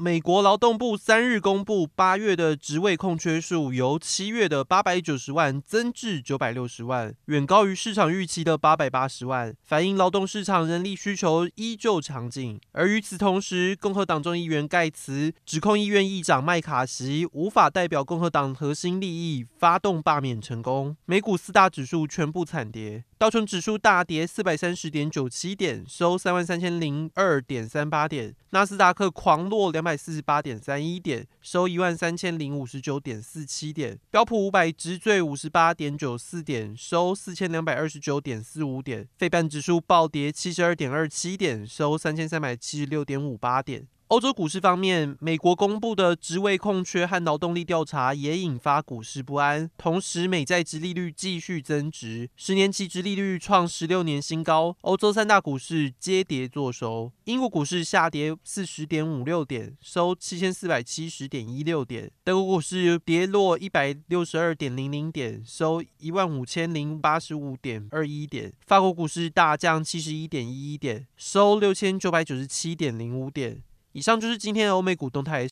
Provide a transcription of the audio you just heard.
美国劳动部三日公布，八月的职位空缺数由七月的八百九十万增至九百六十万，远高于市场预期的八百八十万，反映劳动市场人力需求依旧强劲。而与此同时，共和党众议员盖茨指控议院议长麦卡锡无法代表共和党核心利益，发动罢免成功。美股四大指数全部惨跌。道琼指数大跌四百三十点九七点，收三万三千零二点三八点；纳斯达克狂落两百四十八点三一点，收一万三千零五十九点四七点；标普五百直坠五十八点九四点，收四千两百二十九点四五点；费半指数暴跌七十二点二七点，收三千三百七十六点五八点。欧洲股市方面，美国公布的职位空缺和劳动力调查也引发股市不安。同时，美债殖利率继续增值，十年期殖利率创十六年新高。欧洲三大股市皆跌作收，英国股市下跌四十点五六点，收七千四百七十点一六点；德国股市跌落一百六十二点零零点，收一万五千零八十五点二一点；法国股市大降七十一点一一点，收六千九百九十七点零五点。以上就是今天的欧美股动态。